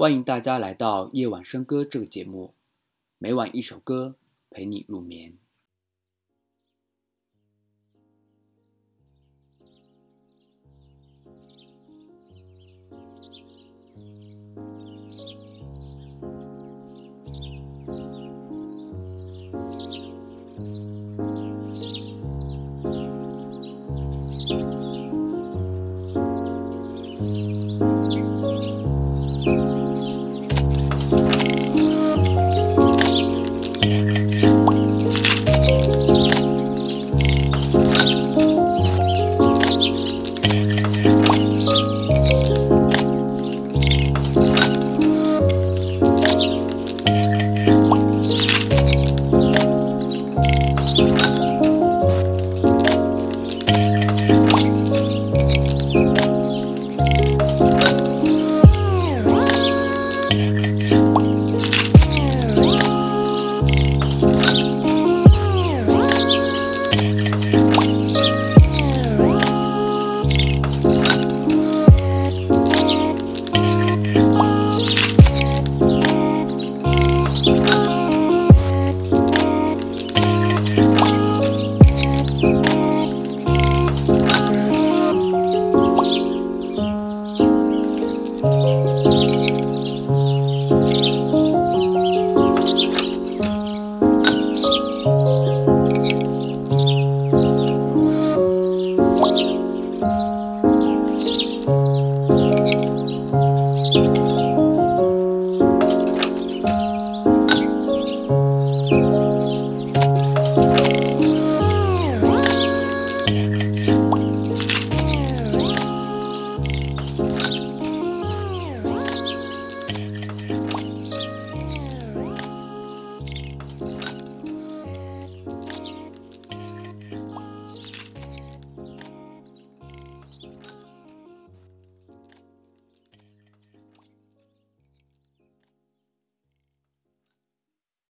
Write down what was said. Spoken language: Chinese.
欢迎大家来到夜晚笙歌这个节目。每晚一首歌陪你入眠。